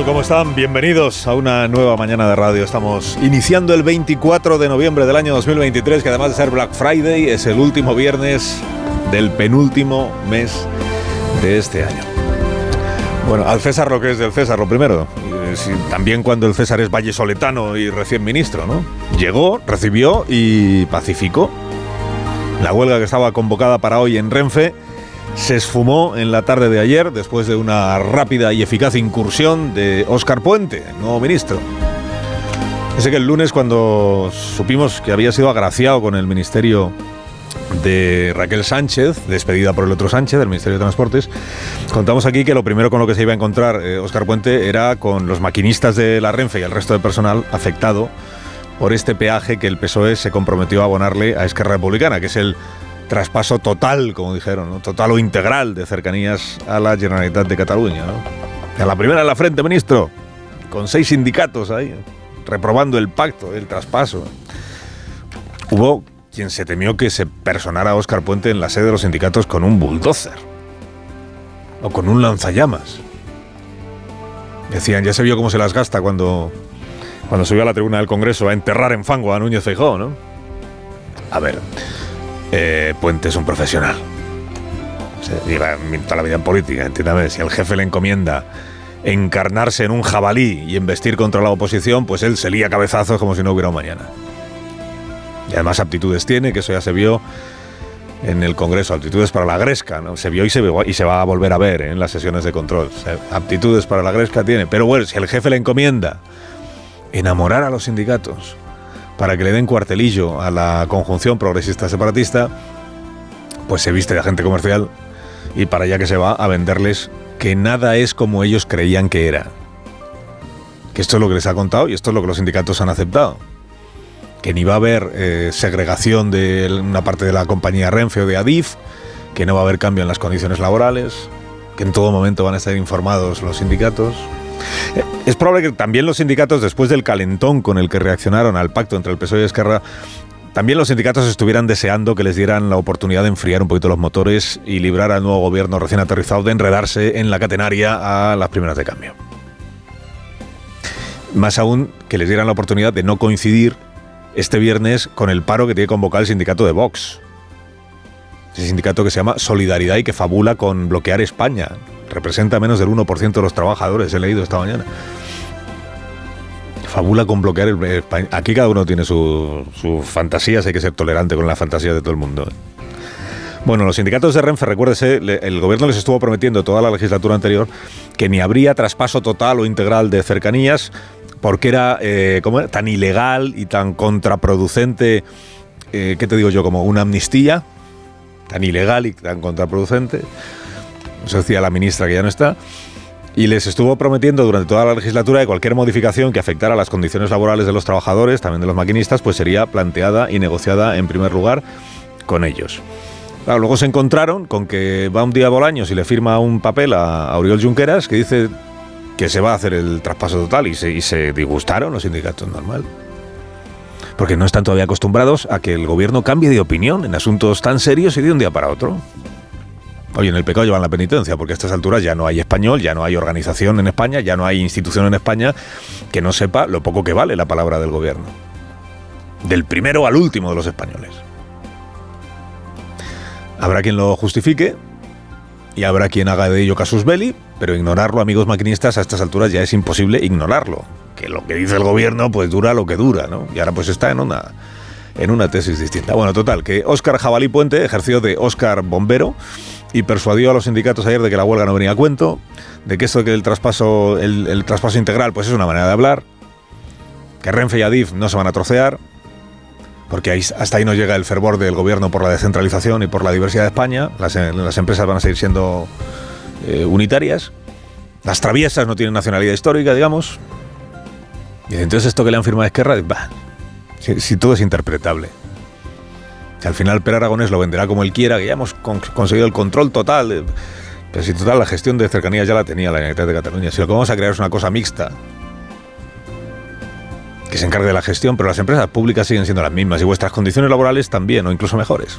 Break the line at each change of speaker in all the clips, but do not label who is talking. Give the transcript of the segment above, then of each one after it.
Tal? ¿Cómo están? Bienvenidos a una nueva mañana de radio. Estamos iniciando el 24 de noviembre del año 2023, que además de ser Black Friday, es el último viernes del penúltimo mes de este año. Bueno, al César lo que es del César, lo primero. Eh, también cuando el César es vallesoletano y recién ministro, ¿no? Llegó, recibió y pacificó. La huelga que estaba convocada para hoy en Renfe se esfumó en la tarde de ayer después de una rápida y eficaz incursión de Óscar Puente, nuevo ministro. Ese que el lunes cuando supimos que había sido agraciado con el ministerio de Raquel Sánchez, despedida por el otro Sánchez del Ministerio de Transportes, contamos aquí que lo primero con lo que se iba a encontrar Óscar Puente era con los maquinistas de la Renfe y el resto del personal afectado por este peaje que el PSOE se comprometió a abonarle a Esquerra Republicana, que es el traspaso total, como dijeron, ¿no? total o integral de cercanías a la Generalitat de Cataluña. ¿no? A la primera en la frente, ministro, con seis sindicatos ahí, reprobando el pacto, el traspaso. Hubo quien se temió que se personara a Óscar Puente en la sede de los sindicatos con un bulldozer o con un lanzallamas. Decían, ya se vio cómo se las gasta cuando, cuando subió a la tribuna del Congreso a enterrar en fango a Núñez Feijóo, ¿no? A ver, eh, Puente es un profesional. Se lleva toda la vida en política, entiéndame. Si el jefe le encomienda encarnarse en un jabalí y embestir contra la oposición, pues él se lía cabezazos como si no hubiera un mañana. Y además aptitudes tiene, que eso ya se vio en el Congreso, aptitudes para la gresca, ¿no? Se vio y se, y se va a volver a ver ¿eh? en las sesiones de control. Aptitudes para la gresca tiene. Pero bueno, si el jefe le encomienda enamorar a los sindicatos para que le den cuartelillo a la conjunción progresista separatista, pues se viste de agente comercial y para allá que se va a venderles que nada es como ellos creían que era. Que esto es lo que les ha contado y esto es lo que los sindicatos han aceptado. Que ni va a haber eh, segregación de una parte de la compañía Renfe o de Adif, que no va a haber cambio en las condiciones laborales, que en todo momento van a estar informados los sindicatos. Es probable que también los sindicatos, después del calentón con el que reaccionaron al pacto entre el PSOE y Esquerra, también los sindicatos estuvieran deseando que les dieran la oportunidad de enfriar un poquito los motores y librar al nuevo gobierno recién aterrizado de enredarse en la catenaria a las primeras de cambio. Más aún que les dieran la oportunidad de no coincidir este viernes con el paro que tiene convocado el sindicato de Vox. Ese sindicato que se llama Solidaridad y que fabula con bloquear España. Representa menos del 1% de los trabajadores, he leído esta mañana. Fabula con bloquear el España. Aquí cada uno tiene sus su fantasías, hay que ser tolerante con las fantasías de todo el mundo. Bueno, los sindicatos de Renfe, recuérdese, el gobierno les estuvo prometiendo toda la legislatura anterior que ni habría traspaso total o integral de cercanías porque era, eh, tan ilegal y tan contraproducente, eh, ¿qué te digo yo? Como una amnistía, tan ilegal y tan contraproducente. Eso decía la ministra que ya no está. Y les estuvo prometiendo durante toda la legislatura que cualquier modificación que afectara las condiciones laborales de los trabajadores, también de los maquinistas, pues sería planteada y negociada en primer lugar con ellos. Luego se encontraron con que va un día a Bolaños y le firma un papel a, a Oriol Junqueras que dice que se va a hacer el traspaso total y se, y se disgustaron los sindicatos, normal. Porque no están todavía acostumbrados a que el gobierno cambie de opinión en asuntos tan serios y de un día para otro. Oye, en el pecado llevan la penitencia, porque a estas alturas ya no hay español, ya no hay organización en España, ya no hay institución en España que no sepa lo poco que vale la palabra del gobierno. Del primero al último de los españoles. Habrá quien lo justifique y habrá quien haga de ello casus belli, pero ignorarlo, amigos maquinistas, a estas alturas ya es imposible ignorarlo. Que lo que dice el gobierno, pues dura lo que dura, ¿no? Y ahora pues está en una, en una tesis distinta. Bueno, total, que Óscar Jabalí Puente ejerció de Óscar Bombero y persuadió a los sindicatos ayer de que la huelga no venía a cuento, de que esto que el traspaso, el, traspaso integral, pues es una manera de hablar, que Renfe y Adif no se van a trocear, porque hasta ahí no llega el fervor del gobierno por la descentralización y por la diversidad de España. Las, eh, empresas van a seguir siendo eh, unitarias. Las traviesas no tienen nacionalidad histórica, digamos. Y entonces esto que le han firmado a Esquerra, bah, si, todo es interpretable. Si al final Per Aragonés lo venderá como él quiera, que ya hemos con- conseguido el control total. eh, Pero si total la gestión de cercanías ya la tenía la Generalitat de Cataluña. Si lo que vamos a crear es una cosa mixta, que se encargue de la gestión, pero las empresas públicas siguen siendo las mismas y vuestras condiciones laborales también, o incluso mejores.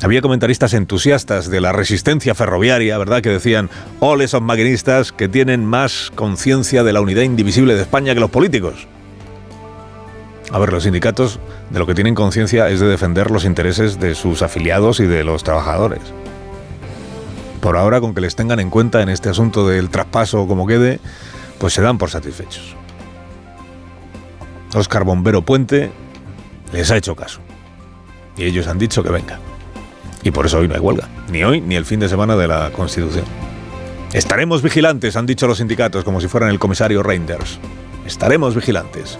Había comentaristas entusiastas de la resistencia ferroviaria, ¿verdad? Que decían, ole esos maquinistas que tienen más conciencia de la unidad indivisible de España que los políticos. A ver, los sindicatos de lo que tienen conciencia es de defender los intereses de sus afiliados y de los trabajadores. Por ahora, con que les tengan en cuenta en este asunto del traspaso como quede, pues se dan por satisfechos. Óscar Bombero Puente les ha hecho caso. Y ellos han dicho que venga. Y por eso hoy no hay huelga. Ni hoy ni el fin de semana de la Constitución. Estaremos vigilantes, han dicho los sindicatos, como si fueran el comisario Reinders. Estaremos vigilantes.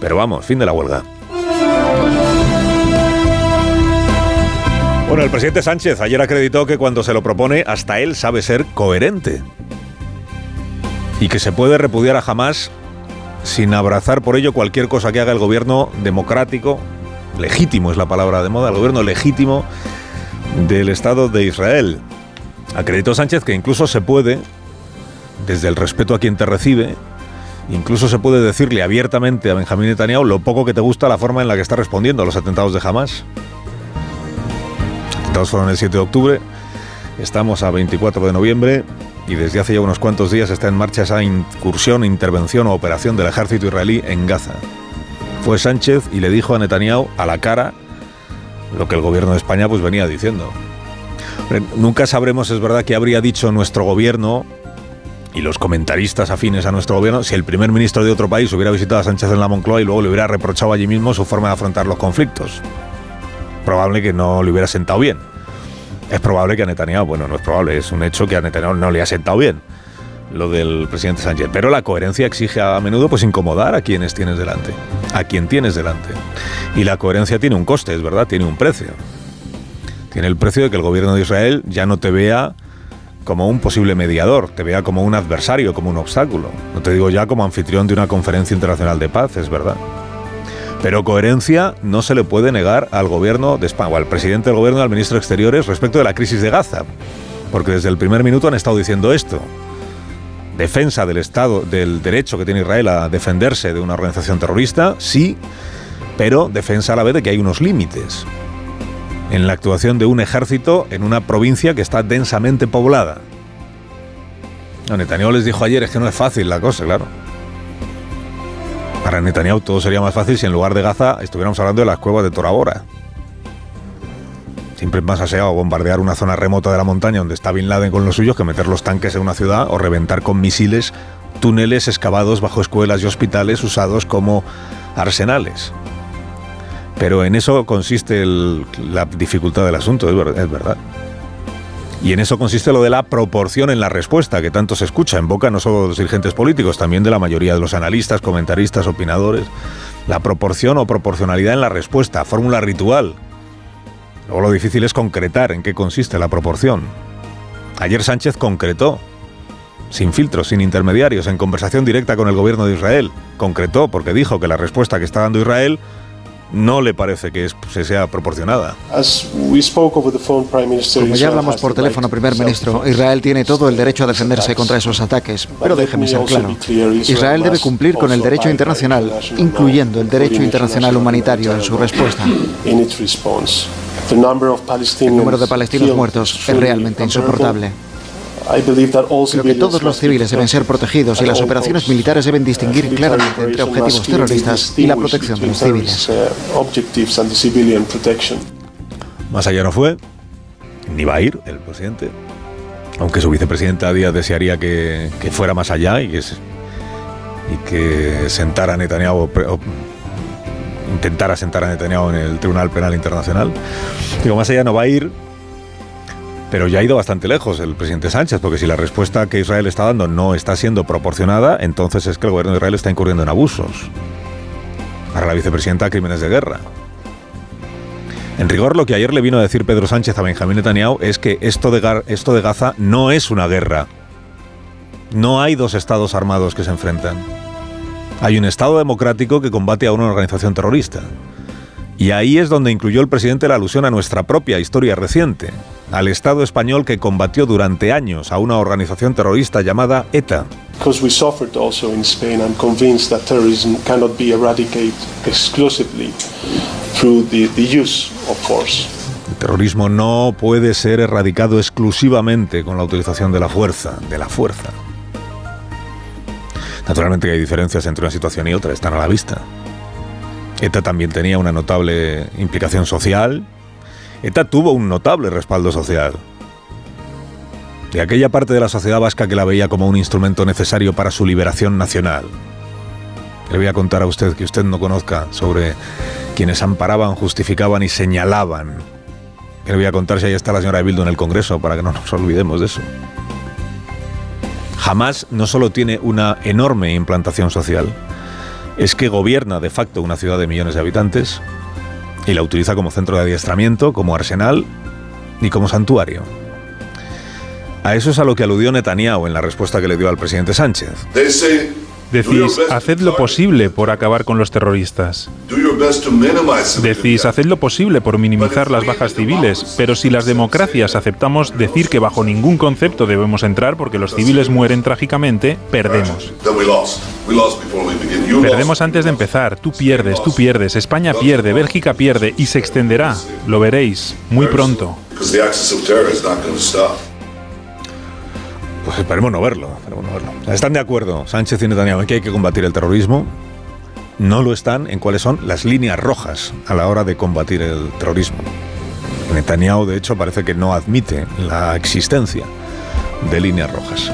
Pero vamos, fin de la huelga. Bueno, el presidente Sánchez ayer acreditó que cuando se lo propone, hasta él sabe ser coherente. Y que se puede repudiar a Hamas sin abrazar por ello cualquier cosa que haga el gobierno democrático, legítimo es la palabra de moda, el gobierno legítimo del Estado de Israel. Acreditó Sánchez que incluso se puede, desde el respeto a quien te recibe, incluso se puede decirle abiertamente a Benjamín Netanyahu lo poco que te gusta la forma en la que está respondiendo a los atentados de Hamas. Los atentados fueron el 7 de octubre, estamos a 24 de noviembre y desde hace ya unos cuantos días está en marcha esa incursión, intervención o operación del ejército israelí en Gaza. Fue Sánchez y le dijo a Netanyahu a la cara lo que el gobierno de España pues venía diciendo. Nunca sabremos, es verdad, qué habría dicho nuestro gobierno y los comentaristas afines a nuestro gobierno si el primer ministro de otro país hubiera visitado a Sánchez en la Moncloa y luego le hubiera reprochado allí mismo su forma de afrontar los conflictos. Probable que no le hubiera sentado bien. Es probable que a Netanyahu, bueno, no es probable, es un hecho que a Netanyahu no le ha sentado bien lo del presidente Sánchez. Pero la coherencia exige a menudo pues incomodar a quienes tienes delante, a quien tienes delante. Y la coherencia tiene un coste, es verdad, tiene un precio. Tiene el precio de que el gobierno de Israel ya no te vea como un posible mediador, te vea como un adversario, como un obstáculo. No te digo ya como anfitrión de una conferencia internacional de paz, es verdad. Pero coherencia no se le puede negar al gobierno de España, o al presidente del gobierno al ministro de Exteriores respecto de la crisis de Gaza. Porque desde el primer minuto han estado diciendo esto. Defensa del Estado, del derecho que tiene Israel a defenderse de una organización terrorista, sí, pero defensa a la vez de que hay unos límites en la actuación de un ejército en una provincia que está densamente poblada. No, Netanyahu les dijo ayer, es que no es fácil la cosa, claro. Para Netanyahu todo sería más fácil si en lugar de Gaza estuviéramos hablando de las cuevas de Tora Bora. Siempre es más aseado bombardear una zona remota de la montaña donde está Bin Laden con los suyos que meter los tanques en una ciudad o reventar con misiles túneles excavados bajo escuelas y hospitales usados como arsenales. Pero en eso consiste el- la dificultad del asunto, es ver- es verdad. Y en eso consiste lo de la proporción en la respuesta, que tanto se escucha en boca no solo de los dirigentes políticos, también de la mayoría de los analistas, comentaristas, opinadores. La proporción o proporcionalidad en la respuesta, fórmula ritual. Luego lo difícil es concretar en qué consiste la proporción. Ayer Sánchez concretó, sin filtros, sin intermediarios, en conversación directa con el gobierno de Israel. Concretó porque dijo que la respuesta que está dando Israel no le parece que se sea proporcionada.
Como ya hablamos por teléfono, primer ministro, Israel tiene todo el derecho a defenderse contra esos ataques. Pero déjeme ser claro. Israel debe cumplir con el derecho internacional, incluyendo el derecho internacional humanitario en su respuesta. El número de palestinos muertos es realmente insoportable. Creo que todos los civiles deben ser protegidos y las operaciones militares deben distinguir claramente entre objetivos terroristas y la protección de los civiles.
Más allá no fue, ni va a ir el presidente. Aunque su vicepresidenta Díaz desearía que, que fuera más allá y que, y que sentara a Netanyahu, o o intentara sentar a Netanyahu en el Tribunal Penal Internacional. Digo, más allá no va a ir, pero ya ha ido bastante lejos el presidente Sánchez, porque si la respuesta que Israel está dando no está siendo proporcionada, entonces es que el gobierno de Israel está incurriendo en abusos. Para la vicepresidenta, crímenes de guerra. En rigor, lo que ayer le vino a decir Pedro Sánchez a Benjamín Netanyahu es que esto de, esto de Gaza no es una guerra. No hay dos estados armados que se enfrentan. Hay un Estado democrático que combate a una organización terrorista. Y ahí es donde incluyó el presidente la alusión a nuestra propia historia reciente, al Estado español que combatió durante años a una organización terrorista llamada ETA. Because we suffered also in Spain, I'm convinced that terrorism cannot be eradicated exclusively through the, the use of force. El terrorismo no puede ser erradicado exclusivamente con la utilización de la fuerza, de la fuerza. Naturalmente hay diferencias entre una situación y otra, están a la vista. ETA también tenía una notable implicación social. ETA tuvo un notable respaldo social. De aquella parte de la sociedad vasca que la veía como un instrumento necesario para su liberación nacional. Le voy a contar a usted que usted no conozca sobre quienes amparaban, justificaban y señalaban. Le voy a contar si ahí está la señora Bildo en el Congreso para que no nos olvidemos de eso. Jamás no solo tiene una enorme implantación social, es que gobierna de facto una ciudad de millones de habitantes y la utiliza como centro de adiestramiento, como arsenal y como santuario. A eso es a lo que aludió Netanyahu en la respuesta que le dio al presidente Sánchez.
Decís, haced lo posible por acabar con los terroristas. Decís, haced lo posible por minimizar las bajas civiles, pero si las democracias aceptamos decir que bajo ningún concepto debemos entrar porque los civiles mueren trágicamente, perdemos. Perdemos antes de empezar, tú pierdes, tú pierdes, España pierde, Bélgica pierde y se extenderá, lo veréis, muy pronto.
Pues esperemos no verlo, Están de acuerdo Sánchez y Netanyahu en que hay que combatir el terrorismo. No lo están en cuáles son las líneas rojas a la hora de combatir el terrorismo. Netanyahu, de hecho, parece que no admite la existencia de líneas rojas.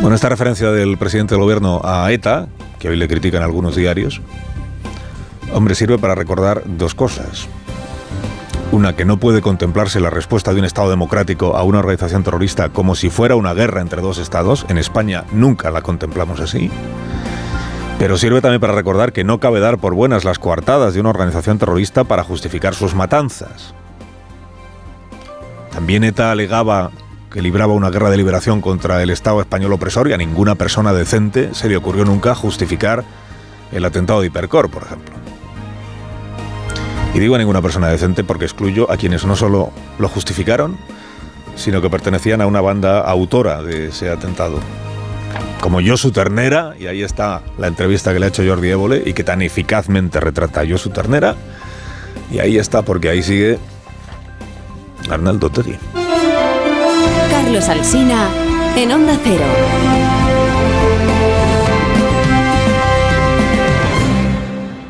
Bueno, esta referencia del presidente del gobierno a ETA, que hoy le critican algunos diarios, hombre, sirve para recordar dos cosas. Una, que no puede contemplarse la respuesta de un Estado democrático a una organización terrorista como si fuera una guerra entre dos Estados. En España nunca la contemplamos así. Pero sirve también para recordar que no cabe dar por buenas las coartadas de una organización terrorista para justificar sus matanzas. También ETA alegaba que libraba una guerra de liberación contra el Estado español opresor y a ninguna persona decente se le ocurrió nunca justificar el atentado de Hipercor, por ejemplo. Y digo a ninguna persona decente porque excluyo a quienes no solo lo justificaron, sino que pertenecían a una banda autora de ese atentado. Como Josu Ternera, y ahí está la entrevista que le ha hecho Jordi Évole y que tan eficazmente retrata a Josu Ternera, y ahí está porque ahí sigue Arnaldo Tegui.
Carlos Alsina en Onda Cero.